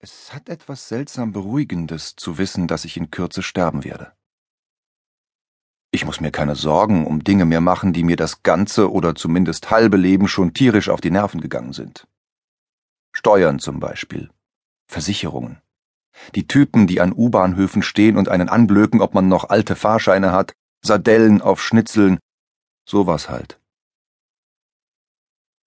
Es hat etwas seltsam Beruhigendes zu wissen, dass ich in Kürze sterben werde. Ich muss mir keine Sorgen um Dinge mehr machen, die mir das ganze oder zumindest halbe Leben schon tierisch auf die Nerven gegangen sind. Steuern zum Beispiel. Versicherungen. Die Typen, die an U-Bahnhöfen stehen und einen anblöken, ob man noch alte Fahrscheine hat, Sardellen auf Schnitzeln, sowas halt.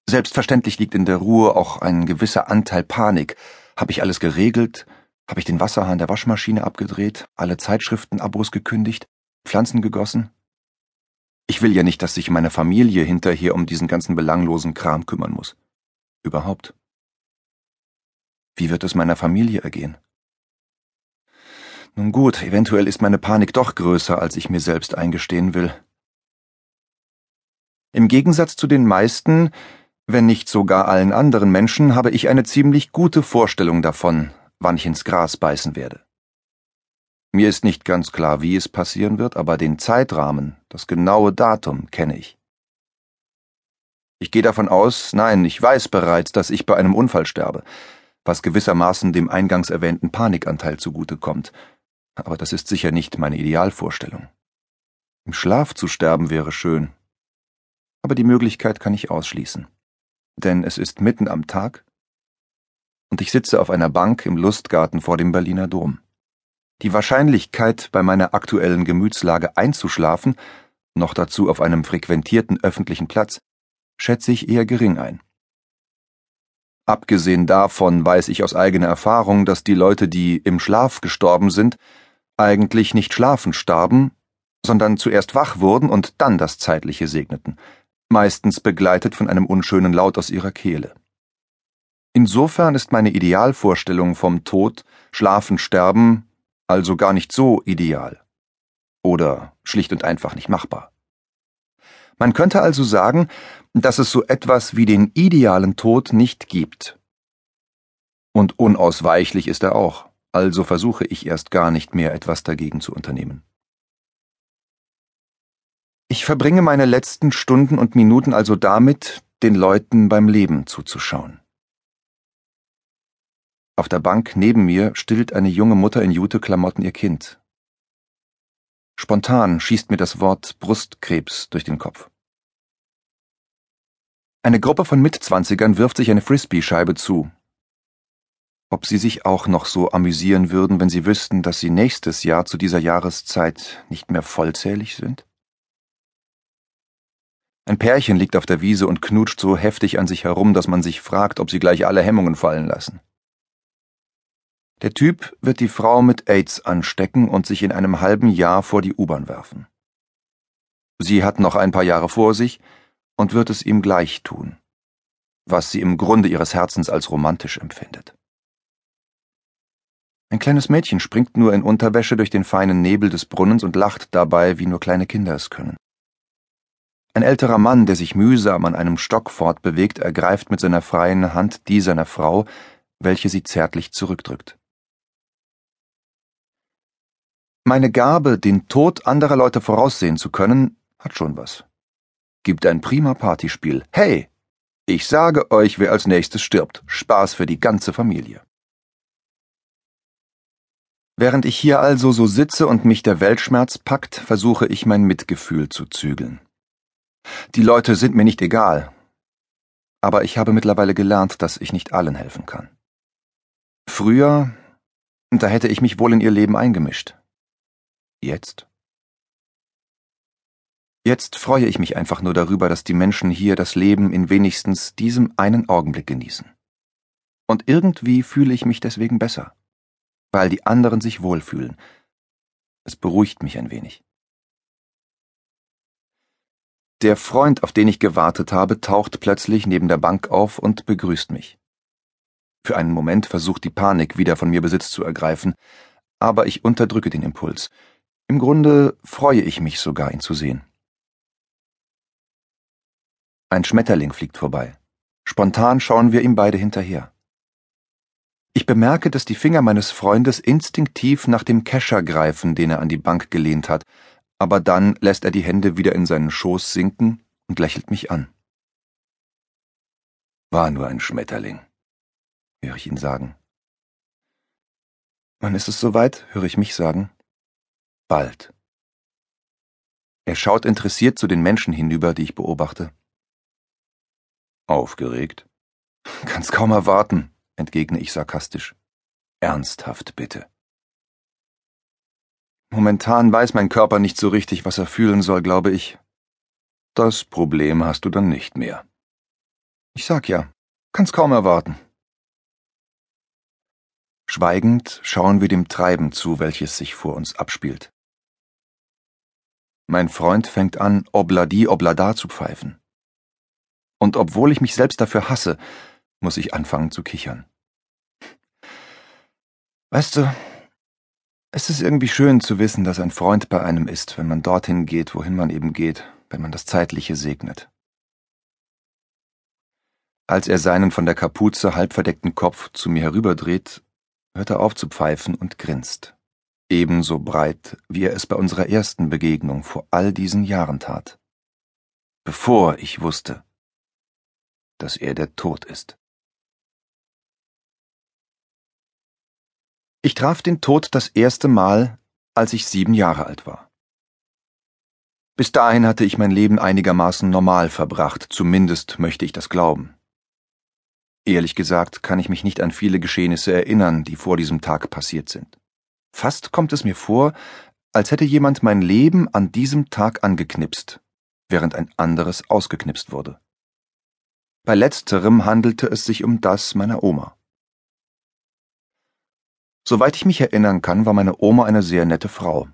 Selbstverständlich liegt in der Ruhe auch ein gewisser Anteil Panik, habe ich alles geregelt? Habe ich den Wasserhahn der Waschmaschine abgedreht, alle Zeitschriftenabos gekündigt, Pflanzen gegossen? Ich will ja nicht, dass sich meine Familie hinterher um diesen ganzen belanglosen Kram kümmern muss. Überhaupt. Wie wird es meiner Familie ergehen? Nun gut, eventuell ist meine Panik doch größer, als ich mir selbst eingestehen will. Im Gegensatz zu den meisten wenn nicht sogar allen anderen Menschen, habe ich eine ziemlich gute Vorstellung davon, wann ich ins Gras beißen werde. Mir ist nicht ganz klar, wie es passieren wird, aber den Zeitrahmen, das genaue Datum kenne ich. Ich gehe davon aus, nein, ich weiß bereits, dass ich bei einem Unfall sterbe, was gewissermaßen dem eingangs erwähnten Panikanteil zugutekommt, aber das ist sicher nicht meine Idealvorstellung. Im Schlaf zu sterben wäre schön, aber die Möglichkeit kann ich ausschließen denn es ist mitten am Tag und ich sitze auf einer Bank im Lustgarten vor dem Berliner Dom. Die Wahrscheinlichkeit, bei meiner aktuellen Gemütslage einzuschlafen, noch dazu auf einem frequentierten öffentlichen Platz, schätze ich eher gering ein. Abgesehen davon weiß ich aus eigener Erfahrung, dass die Leute, die im Schlaf gestorben sind, eigentlich nicht schlafen starben, sondern zuerst wach wurden und dann das Zeitliche segneten meistens begleitet von einem unschönen Laut aus ihrer Kehle. Insofern ist meine Idealvorstellung vom Tod, Schlafen, Sterben also gar nicht so ideal. Oder schlicht und einfach nicht machbar. Man könnte also sagen, dass es so etwas wie den idealen Tod nicht gibt. Und unausweichlich ist er auch, also versuche ich erst gar nicht mehr etwas dagegen zu unternehmen. Ich verbringe meine letzten Stunden und Minuten also damit, den Leuten beim Leben zuzuschauen. Auf der Bank neben mir stillt eine junge Mutter in Juteklamotten ihr Kind. Spontan schießt mir das Wort Brustkrebs durch den Kopf. Eine Gruppe von Mitzwanzigern wirft sich eine Frisbee-Scheibe zu. Ob sie sich auch noch so amüsieren würden, wenn sie wüssten, dass sie nächstes Jahr zu dieser Jahreszeit nicht mehr vollzählig sind? Ein Pärchen liegt auf der Wiese und knutscht so heftig an sich herum, dass man sich fragt, ob sie gleich alle Hemmungen fallen lassen. Der Typ wird die Frau mit AIDS anstecken und sich in einem halben Jahr vor die U-Bahn werfen. Sie hat noch ein paar Jahre vor sich und wird es ihm gleich tun, was sie im Grunde ihres Herzens als romantisch empfindet. Ein kleines Mädchen springt nur in Unterwäsche durch den feinen Nebel des Brunnens und lacht dabei, wie nur kleine Kinder es können. Ein älterer Mann, der sich mühsam an einem Stock fortbewegt, ergreift mit seiner freien Hand die seiner Frau, welche sie zärtlich zurückdrückt. Meine Gabe, den Tod anderer Leute voraussehen zu können, hat schon was. Gibt ein prima Partyspiel. Hey! Ich sage euch, wer als nächstes stirbt. Spaß für die ganze Familie. Während ich hier also so sitze und mich der Weltschmerz packt, versuche ich mein Mitgefühl zu zügeln. Die Leute sind mir nicht egal. Aber ich habe mittlerweile gelernt, dass ich nicht allen helfen kann. Früher, da hätte ich mich wohl in ihr Leben eingemischt. Jetzt? Jetzt freue ich mich einfach nur darüber, dass die Menschen hier das Leben in wenigstens diesem einen Augenblick genießen. Und irgendwie fühle ich mich deswegen besser, weil die anderen sich wohlfühlen. Es beruhigt mich ein wenig. Der Freund, auf den ich gewartet habe, taucht plötzlich neben der Bank auf und begrüßt mich. Für einen Moment versucht die Panik wieder von mir Besitz zu ergreifen, aber ich unterdrücke den Impuls. Im Grunde freue ich mich sogar, ihn zu sehen. Ein Schmetterling fliegt vorbei. Spontan schauen wir ihm beide hinterher. Ich bemerke, dass die Finger meines Freundes instinktiv nach dem Kescher greifen, den er an die Bank gelehnt hat, aber dann lässt er die Hände wieder in seinen Schoß sinken und lächelt mich an. War nur ein Schmetterling, höre ich ihn sagen. Wann ist es soweit? höre ich mich sagen. Bald. Er schaut interessiert zu den Menschen hinüber, die ich beobachte. Aufgeregt? Kann's kaum erwarten, entgegne ich sarkastisch. Ernsthaft bitte. Momentan weiß mein Körper nicht so richtig, was er fühlen soll, glaube ich. Das Problem hast du dann nicht mehr. Ich sag ja, kann's kaum erwarten. Schweigend schauen wir dem Treiben zu, welches sich vor uns abspielt. Mein Freund fängt an, Obladi Oblada zu pfeifen. Und obwohl ich mich selbst dafür hasse, muss ich anfangen zu kichern. Weißt du, es ist irgendwie schön zu wissen, dass ein Freund bei einem ist, wenn man dorthin geht, wohin man eben geht, wenn man das Zeitliche segnet. Als er seinen von der Kapuze halb verdeckten Kopf zu mir herüberdreht, hört er auf zu pfeifen und grinst, ebenso breit, wie er es bei unserer ersten Begegnung vor all diesen Jahren tat, bevor ich wusste, dass er der Tod ist. Ich traf den Tod das erste Mal, als ich sieben Jahre alt war. Bis dahin hatte ich mein Leben einigermaßen normal verbracht, zumindest möchte ich das glauben. Ehrlich gesagt kann ich mich nicht an viele Geschehnisse erinnern, die vor diesem Tag passiert sind. Fast kommt es mir vor, als hätte jemand mein Leben an diesem Tag angeknipst, während ein anderes ausgeknipst wurde. Bei letzterem handelte es sich um das meiner Oma. Soweit ich mich erinnern kann, war meine Oma eine sehr nette Frau.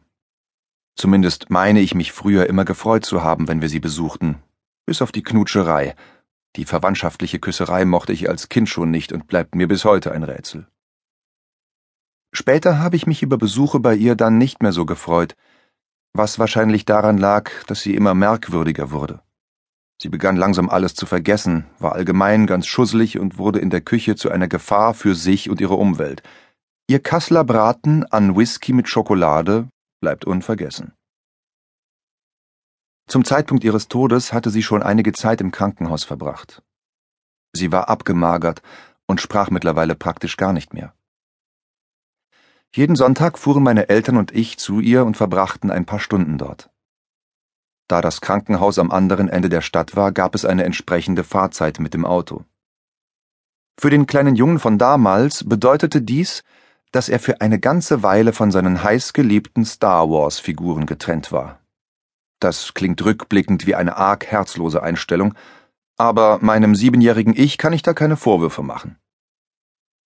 Zumindest meine ich mich früher immer gefreut zu haben, wenn wir sie besuchten, bis auf die Knutscherei, die verwandtschaftliche Küsserei mochte ich als Kind schon nicht und bleibt mir bis heute ein Rätsel. Später habe ich mich über Besuche bei ihr dann nicht mehr so gefreut, was wahrscheinlich daran lag, dass sie immer merkwürdiger wurde. Sie begann langsam alles zu vergessen, war allgemein ganz schusselig und wurde in der Küche zu einer Gefahr für sich und ihre Umwelt. Ihr Kassler Braten an Whisky mit Schokolade bleibt unvergessen. Zum Zeitpunkt ihres Todes hatte sie schon einige Zeit im Krankenhaus verbracht. Sie war abgemagert und sprach mittlerweile praktisch gar nicht mehr. Jeden Sonntag fuhren meine Eltern und ich zu ihr und verbrachten ein paar Stunden dort. Da das Krankenhaus am anderen Ende der Stadt war, gab es eine entsprechende Fahrzeit mit dem Auto. Für den kleinen Jungen von damals bedeutete dies, dass er für eine ganze Weile von seinen heißgeliebten Star Wars Figuren getrennt war. Das klingt rückblickend wie eine arg herzlose Einstellung, aber meinem siebenjährigen Ich kann ich da keine Vorwürfe machen.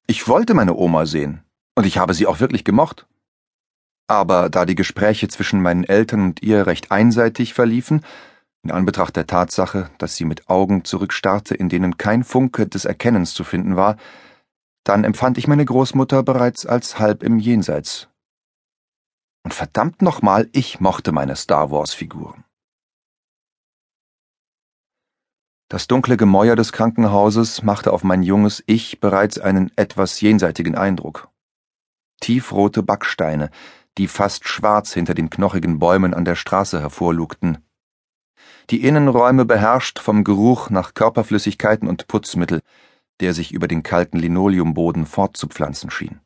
Ich wollte meine Oma sehen, und ich habe sie auch wirklich gemocht. Aber da die Gespräche zwischen meinen Eltern und ihr recht einseitig verliefen, in Anbetracht der Tatsache, dass sie mit Augen zurückstarrte, in denen kein Funke des Erkennens zu finden war, dann empfand ich meine Großmutter bereits als halb im Jenseits und verdammt nochmal, ich mochte meine Star Wars-Figuren. Das dunkle Gemäuer des Krankenhauses machte auf mein junges Ich bereits einen etwas jenseitigen Eindruck. Tiefrote Backsteine, die fast schwarz hinter den knochigen Bäumen an der Straße hervorlugten. Die Innenräume beherrscht vom Geruch nach Körperflüssigkeiten und Putzmittel, der sich über den kalten Linoleumboden fortzupflanzen schien.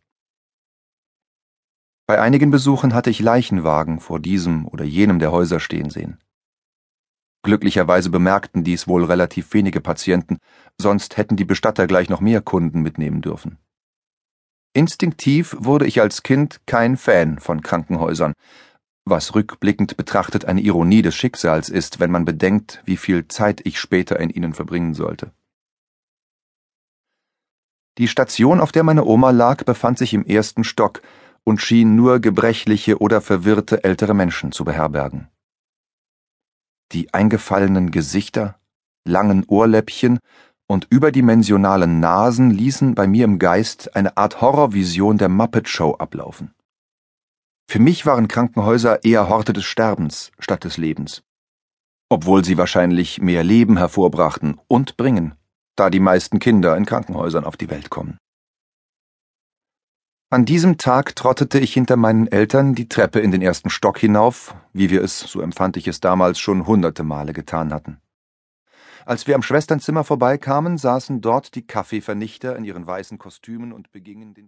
Bei einigen Besuchen hatte ich Leichenwagen vor diesem oder jenem der Häuser stehen sehen. Glücklicherweise bemerkten dies wohl relativ wenige Patienten, sonst hätten die Bestatter gleich noch mehr Kunden mitnehmen dürfen. Instinktiv wurde ich als Kind kein Fan von Krankenhäusern, was rückblickend betrachtet eine Ironie des Schicksals ist, wenn man bedenkt, wie viel Zeit ich später in ihnen verbringen sollte. Die Station, auf der meine Oma lag, befand sich im ersten Stock, und schien nur gebrechliche oder verwirrte ältere Menschen zu beherbergen. Die eingefallenen Gesichter, langen Ohrläppchen und überdimensionalen Nasen ließen bei mir im Geist eine Art Horrorvision der Muppet Show ablaufen. Für mich waren Krankenhäuser eher Horte des Sterbens statt des Lebens, obwohl sie wahrscheinlich mehr Leben hervorbrachten und bringen, da die meisten Kinder in Krankenhäusern auf die Welt kommen. An diesem Tag trottete ich hinter meinen Eltern die Treppe in den ersten Stock hinauf, wie wir es, so empfand ich es damals, schon hunderte Male getan hatten. Als wir am Schwesternzimmer vorbeikamen, saßen dort die Kaffeevernichter in ihren weißen Kostümen und begingen den